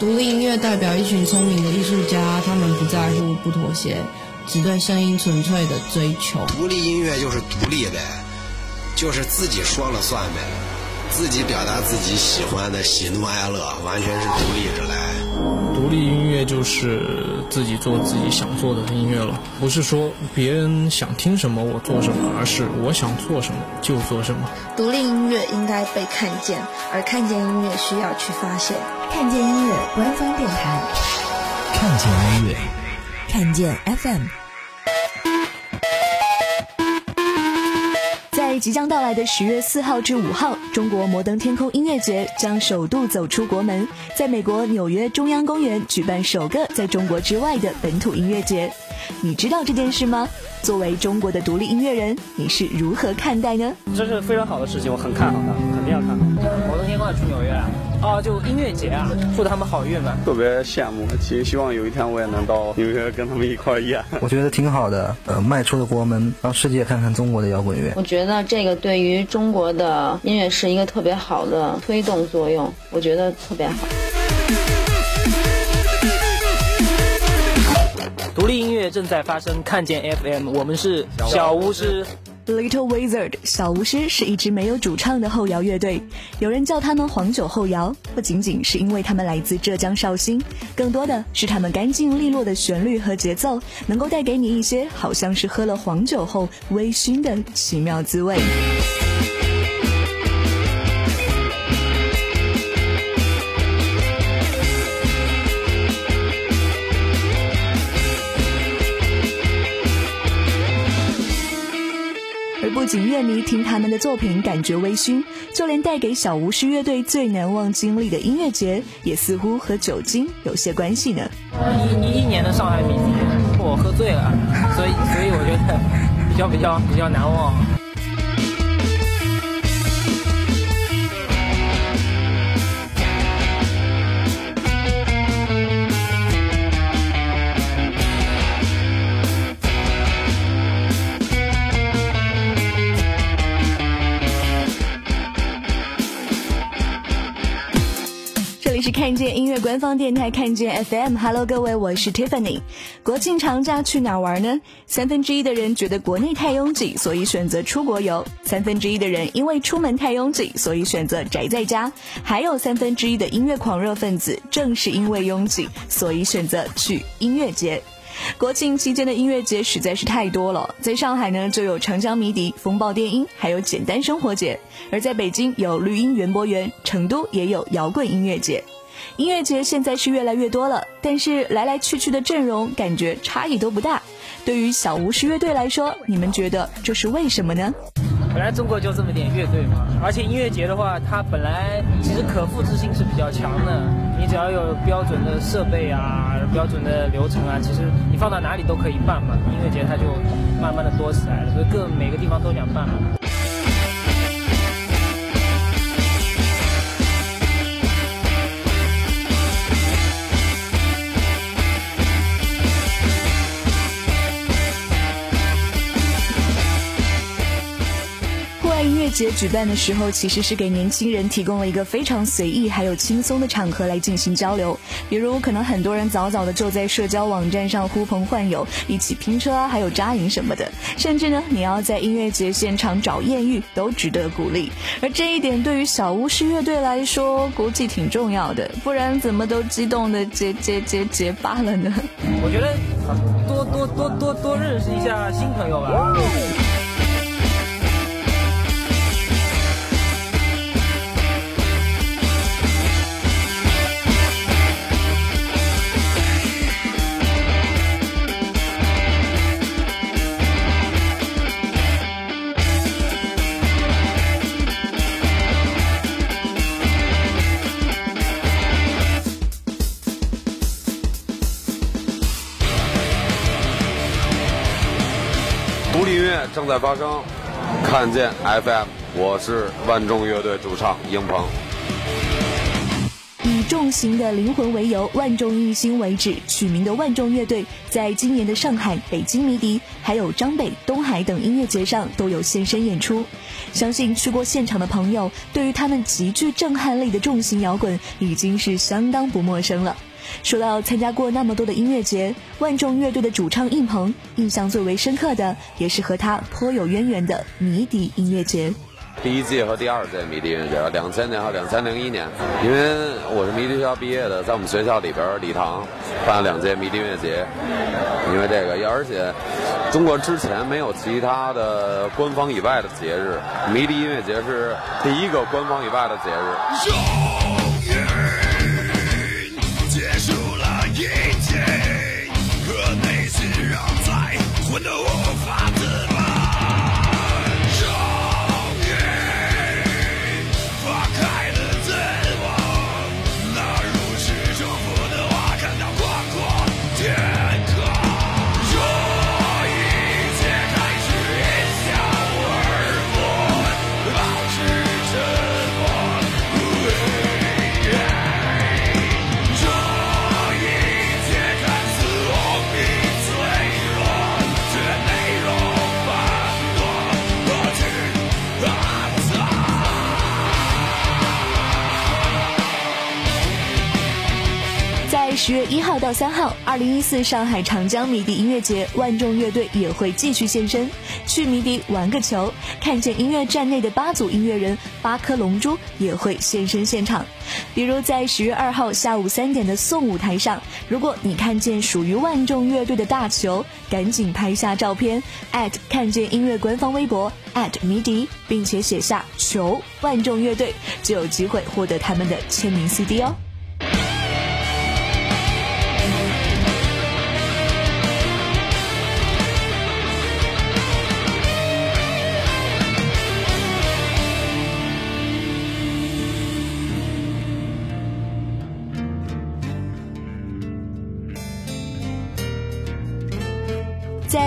独立音乐代表一群聪明的艺术家，他们不在乎，不妥协，只对声音纯粹的追求。独立音乐就是独立呗，就是自己说了算呗，自己表达自己喜欢的喜怒哀乐，完全是独立着来。独立音乐就是自己做自己想做的音乐了，不是说别人想听什么我做什么，而是我想做什么就做什么。独立音乐应该被看见，而看见音乐需要去发现。看见音乐官方电台，看见音乐，看见 FM。在即将到来的十月四号至五号，中国摩登天空音乐节将首度走出国门，在美国纽约中央公园举办首个在中国之外的本土音乐节。你知道这件事吗？作为中国的独立音乐人，你是如何看待呢？这是非常好的事情，我很看好它，肯定要看。摩登天空要去纽约啊！哦，就音乐节啊，祝他们好运吧。特别羡慕，其实希望有一天我也能到纽约跟他们一块演。我觉得挺好的，呃，迈出了国门，让世界看看中国的摇滚乐。我觉得这个对于中国的音乐是一个特别好的推动作用，我觉得特别好。独立音乐正在发生，看见 FM，我们是小巫师。Little Wizard 小巫师是一支没有主唱的后摇乐队，有人叫他们黄酒后摇，不仅仅是因为他们来自浙江绍兴，更多的是他们干净利落的旋律和节奏，能够带给你一些好像是喝了黄酒后微醺的奇妙滋味。不仅乐迷听他们的作品感觉微醺，就连带给小巫师乐队最难忘经历的音乐节，也似乎和酒精有些关系呢。一一年的上海米，我喝醉了，所以所以我觉得 比较比较比较难忘。看见音乐官方电台，看见 FM。Hello，各位，我是 Tiffany。国庆长假去哪玩呢？三分之一的人觉得国内太拥挤，所以选择出国游；三分之一的人因为出门太拥挤，所以选择宅在家；还有三分之一的音乐狂热分子，正是因为拥挤，所以选择去音乐节。国庆期间的音乐节实在是太多了，在上海呢就有长江迷笛、风暴电音，还有简单生活节；而在北京有绿茵园博园，成都也有摇滚音乐节。音乐节现在是越来越多了，但是来来去去的阵容感觉差异都不大。对于小巫师乐队来说，你们觉得这是为什么呢？本来中国就这么点乐队嘛，而且音乐节的话，它本来其实可复制性是比较强的。你只要有标准的设备啊、标准的流程啊，其实你放到哪里都可以办嘛。音乐节它就慢慢的多起来了，所以各每个地方都想办嘛。节举办的时候，其实是给年轻人提供了一个非常随意还有轻松的场合来进行交流。比如，可能很多人早早的就在社交网站上呼朋唤友，一起拼车啊，还有扎营什么的。甚至呢，你要在音乐节现场找艳遇，都值得鼓励。而这一点对于小巫师乐队来说，估计挺重要的，不然怎么都激动的结结结结巴了呢？我觉得多多多多多认识一下新朋友吧。独立音乐正在发生，看见 FM，我是万众乐队主唱英鹏。以重型的灵魂为由，万众一心为止取名的万众乐队，在今年的上海、北京迷笛，还有张北、东海等音乐节上都有现身演出。相信去过现场的朋友，对于他们极具震撼力的重型摇滚，已经是相当不陌生了。说到参加过那么多的音乐节，万众乐队的主唱应鹏，印象最为深刻的，也是和他颇有渊源的迷笛音乐节。第一届和第二届迷笛音乐节，两千年和两千零一年，因为我是迷笛学校毕业的，在我们学校里边礼堂办了两届迷笛音乐节。因为这个，而且中国之前没有其他的官方以外的节日，迷笛音乐节是第一个官方以外的节日。一号到三号，二零一四上海长江迷笛音乐节，万众乐队也会继续现身，去迷笛玩个球。看见音乐站内的八组音乐人，八颗龙珠也会现身现场。比如在十月二号下午三点的送舞台上，如果你看见属于万众乐队的大球，赶紧拍下照片，@看见音乐官方微博迷笛，并且写下球万众乐队，就有机会获得他们的签名 CD 哦。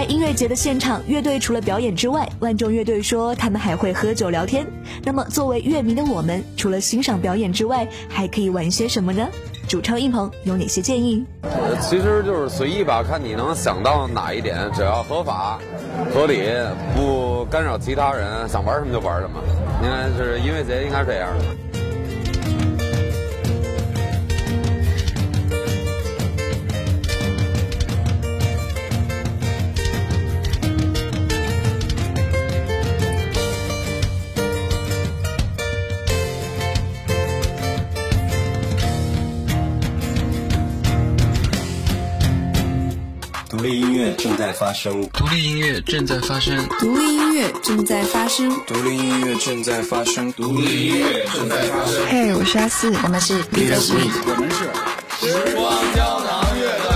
音乐节的现场，乐队除了表演之外，万众乐队说他们还会喝酒聊天。那么，作为乐迷的我们，除了欣赏表演之外，还可以玩些什么呢？主唱应鹏有哪些建议？其实就是随意吧，看你能想到哪一点，只要合法、合理，不干扰其他人，想玩什么就玩什么。应该是音乐节应该是这样的。正在发生，独立音乐正在发生，独立音乐正在发生，独立音乐正在发生，独立音乐正在发生。嘿，我是阿四，我们是 b e 我们是时光胶囊乐队，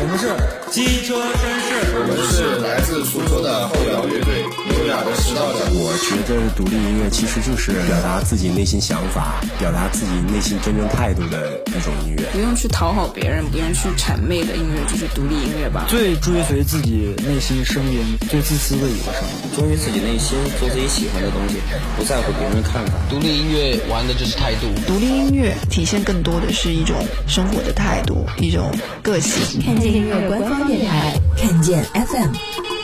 我们是机车绅士，我们是来自苏州的后摇乐队。的指导者，我觉得独立音乐其实就是表达自己内心想法、表达自己内心真正态度的一种音乐。不用去讨好别人，不用去谄媚的音乐，就是独立音乐吧。最追随自己内心声音、最自私的一个声音，忠于自己内心，做自己喜欢的东西，不在乎别人的看法。独立音乐玩的就是态度。独立音乐体现更多的是一种生活的态度，一种个性。看见音乐官方电台，看见 FM。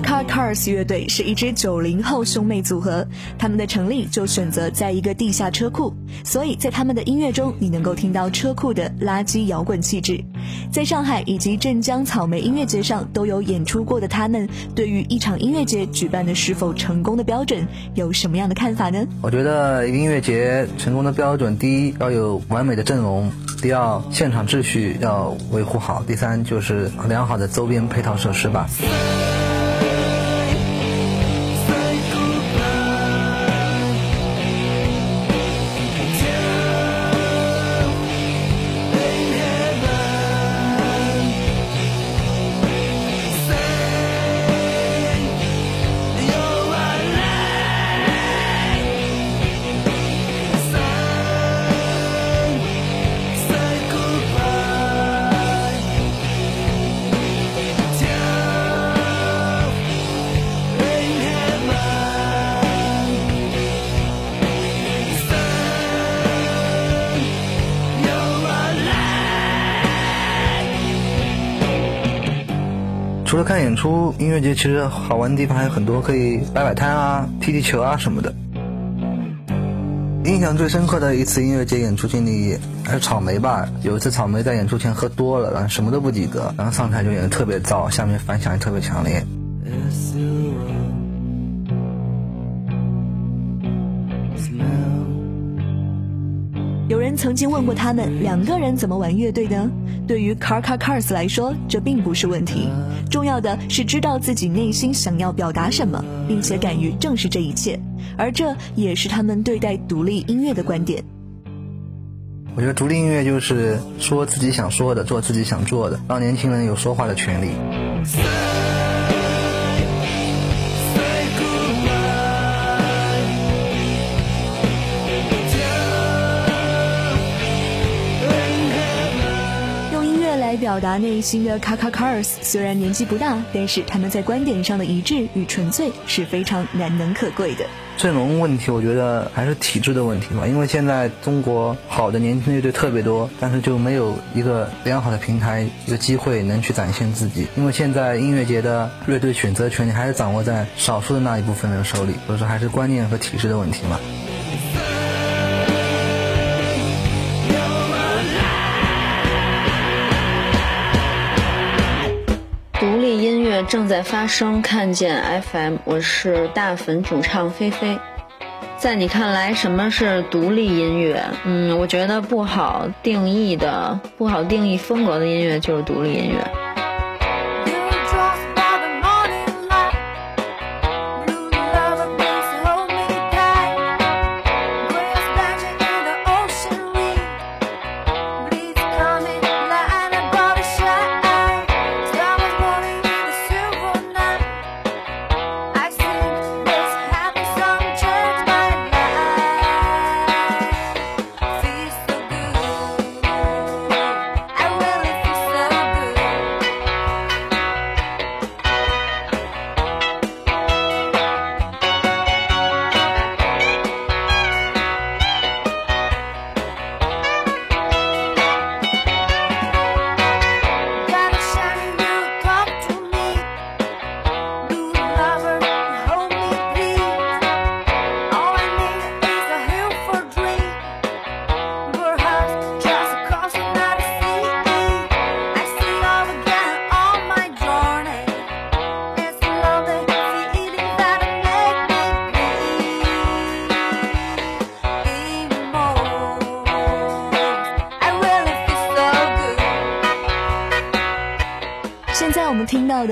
Car Cars 乐队是一支九零后兄妹组合，他们的成立就选择在一个地下车库，所以在他们的音乐中，你能够听到车库的垃圾摇滚气质。在上海以及镇江草莓音乐节上都有演出过的他们，对于一场音乐节举办的是否成功的标准有什么样的看法呢？我觉得音乐节成功的标准，第一要有完美的阵容，第二现场秩序要维护好，第三就是良好的周边配套设施吧。除了看演出，音乐节其实好玩的地方还有很多，可以摆摆摊啊、踢踢球啊什么的。印象最深刻的一次音乐节演出经历还是草莓吧。有一次草莓在演出前喝多了，然后什么都不记得，然后上台就演得特别燥，下面反响也特别强烈。有人曾经问过他们两个人怎么玩乐队的？对于 Car Car Cars 来说，这并不是问题，重要的是知道自己内心想要表达什么，并且敢于正视这一切，而这也是他们对待独立音乐的观点。我觉得独立音乐就是说自己想说的，做自己想做的，让年轻人有说话的权利。表达内心的卡卡 cars 虽然年纪不大，但是他们在观点上的一致与纯粹是非常难能可贵的。阵容问题，我觉得还是体制的问题吧。因为现在中国好的年轻乐队特别多，但是就没有一个良好的平台、一个机会能去展现自己。因为现在音乐节的乐队选择权还是掌握在少数的那一部分人手里，所以说还是观念和体制的问题嘛。正在发生，看见 FM，我是大粉主唱菲菲。在你看来，什么是独立音乐？嗯，我觉得不好定义的、不好定义风格的音乐就是独立音乐。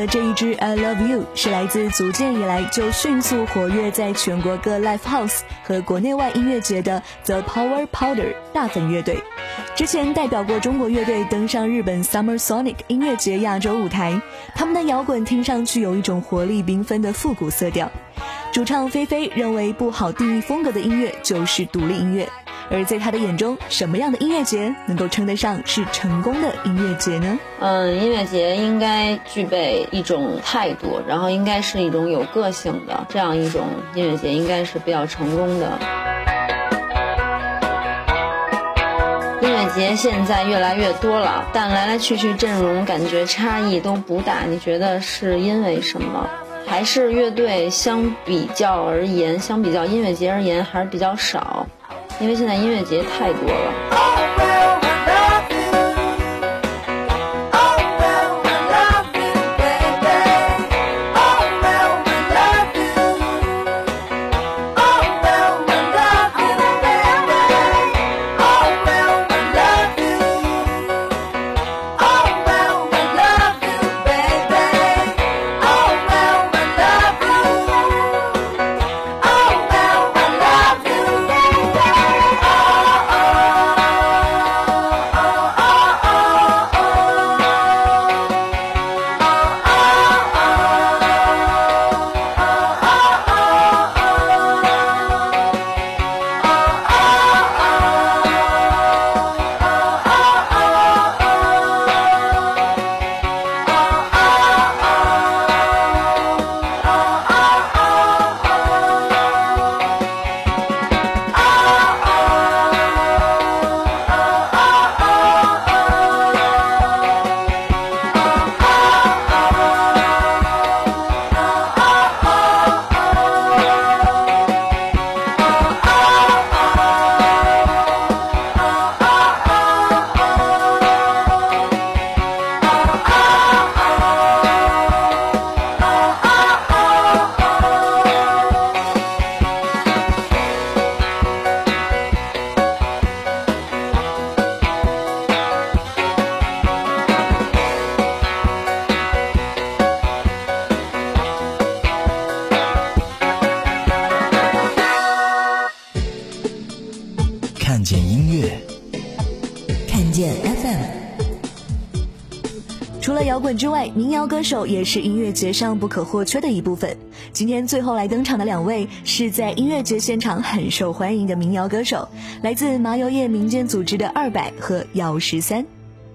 这一支 I Love You 是来自组建以来就迅速活跃在全国各 Live House 和国内外音乐节的 The Power Powder 大粉乐队。之前代表过中国乐队登上日本 Summer Sonic 音乐节亚洲舞台，他们的摇滚听上去有一种活力缤纷的复古色调。主唱菲菲认为，不好定义风格的音乐就是独立音乐。而在他的眼中，什么样的音乐节能够称得上是成功的音乐节呢？嗯，音乐节应该具备一种态度，然后应该是一种有个性的这样一种音乐节，应该是比较成功的。音乐节现在越来越多了，但来来去去阵容感觉差异都不大，你觉得是因为什么？还是乐队相比较而言，相比较音乐节而言还是比较少？因为现在音乐节太多了。歌手也是音乐节上不可或缺的一部分。今天最后来登场的两位，是在音乐节现场很受欢迎的民谣歌手，来自麻油叶民间组织的二百和姚十三。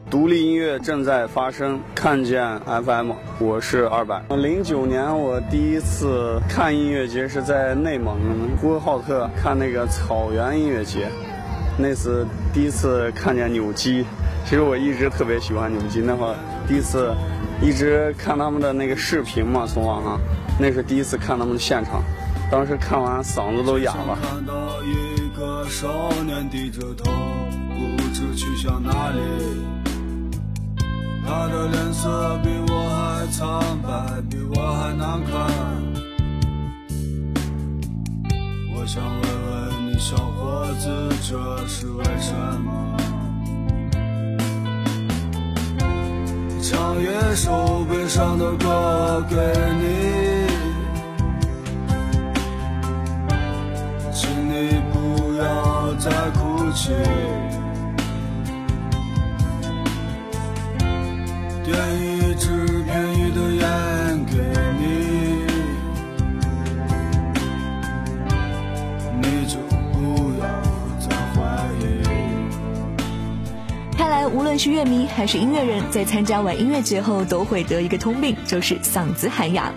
独立音乐正在发生，看见 FM，我是二百。零九年我第一次看音乐节是在内蒙呼和浩特看那个草原音乐节，那次第一次看见扭机。其实我一直特别喜欢扭机，那会儿第一次一直看他们的那个视频嘛，从网上，那是第一次看他们的现场，当时看完嗓子都哑了。看到一个少年低着头，不知去向哪里。他的脸色比我还苍白，比我还难看。我想问问你，小伙子，这是为什么？唱一首悲伤的歌给你，请你不要再哭泣。无论是乐迷还是音乐人，在参加完音乐节后，都会得一个通病，就是嗓子喊哑。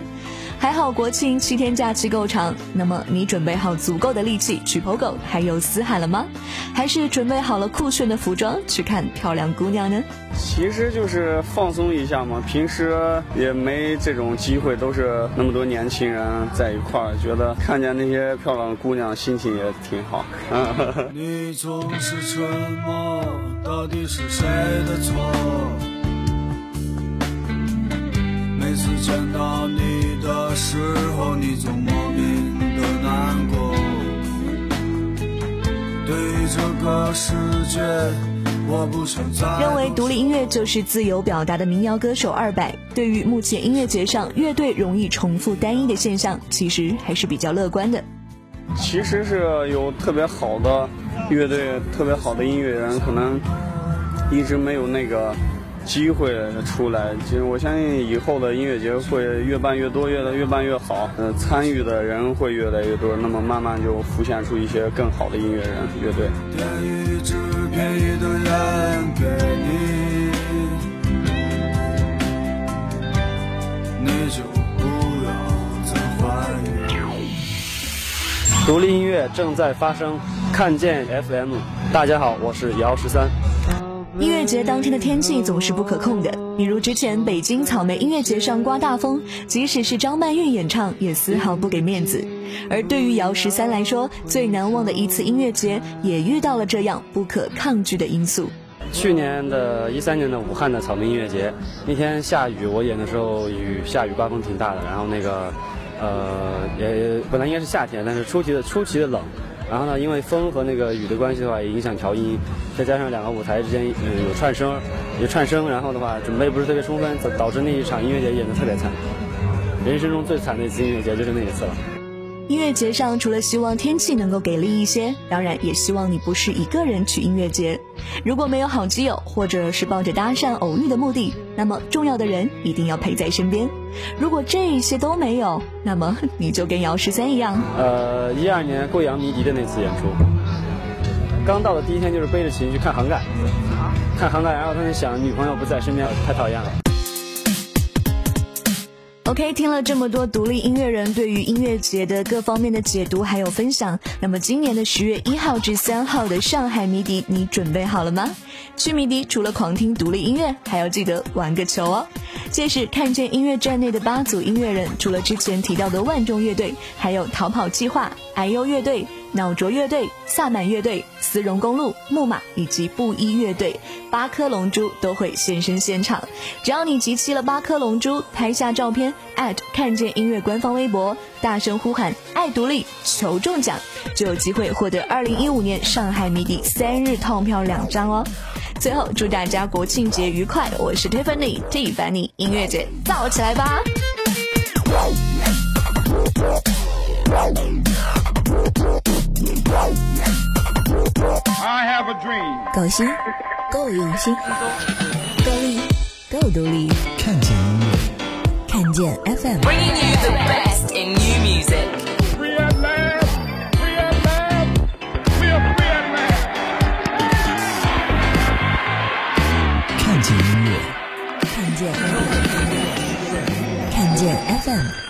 还好国庆七天假期够长，那么你准备好足够的力气去跑狗，还有死海了吗？还是准备好了酷炫的服装去看漂亮姑娘呢？其实就是放松一下嘛，平时也没这种机会，都是那么多年轻人在一块儿，觉得看见那些漂亮的姑娘，心情也挺好。你总是沉默，到底是谁的错？每次见到你的时候，你总莫名的难过。对于这个世界，我不想再。认为独立音乐就是自由表达的民谣歌手二百，对于目前音乐节上乐队容易重复单一的现象，其实还是比较乐观的。其实是有特别好的乐队，特别好的音乐人，可能一直没有那个。机会出来，其实我相信以后的音乐节会越办越多，越越办越好。嗯，参与的人会越来越多，那么慢慢就浮现出一些更好的音乐人、乐队。独立音乐正在发生，看见 FM。大家好，我是姚十三。音乐节当天的天气总是不可控的，比如之前北京草莓音乐节上刮大风，即使是张曼玉演唱也丝毫不给面子。而对于姚十三来说，最难忘的一次音乐节也遇到了这样不可抗拒的因素。去年的一三年的武汉的草莓音乐节那天下雨，我演的时候雨下雨刮风挺大的，然后那个呃也本来应该是夏天，但是出奇的出奇的冷。然后呢，因为风和那个雨的关系的话，也影响调音，再加上两个舞台之间有有串声，有串声，然后的话准备不是特别充分，导致那一场音乐节演得特别惨。人生中最惨的一次音乐节就是那一次了。音乐节上除了希望天气能够给力一些，当然也希望你不是一个人去音乐节。如果没有好基友，或者是抱着搭讪偶遇的目的，那么重要的人一定要陪在身边。如果这些都没有，那么 你就跟姚十三一样。呃，一二年贵阳迷笛的那次演出，刚到的第一天就是背着琴去看杭盖，看杭盖，然后他就想女朋友不在身边，太讨厌了。OK，听了这么多独立音乐人对于音乐节的各方面的解读还有分享，那么今年的十月一号至三号的上海迷笛，你准备好了吗？去迷笛除了狂听独立音乐，还要记得玩个球哦。届时看见音乐站内的八组音乐人，除了之前提到的万众乐队，还有逃跑计划、矮优乐队。脑浊乐队、萨满乐队、丝绒公路、木马以及布衣乐队，八颗龙珠都会现身现场。只要你集齐了八颗龙珠，拍下照片，@看见音乐官方微博，大声呼喊“爱独立”，求中奖，就有机会获得2015年上海迷笛三日套票两张哦。最后，祝大家国庆节愉快！我是 Tiffany Tiffany，音乐节造起来吧够新，够用心，够力，够独立。看见音乐，看见 FM。Bringing you the best in new 看见音乐，看见，看见 FM。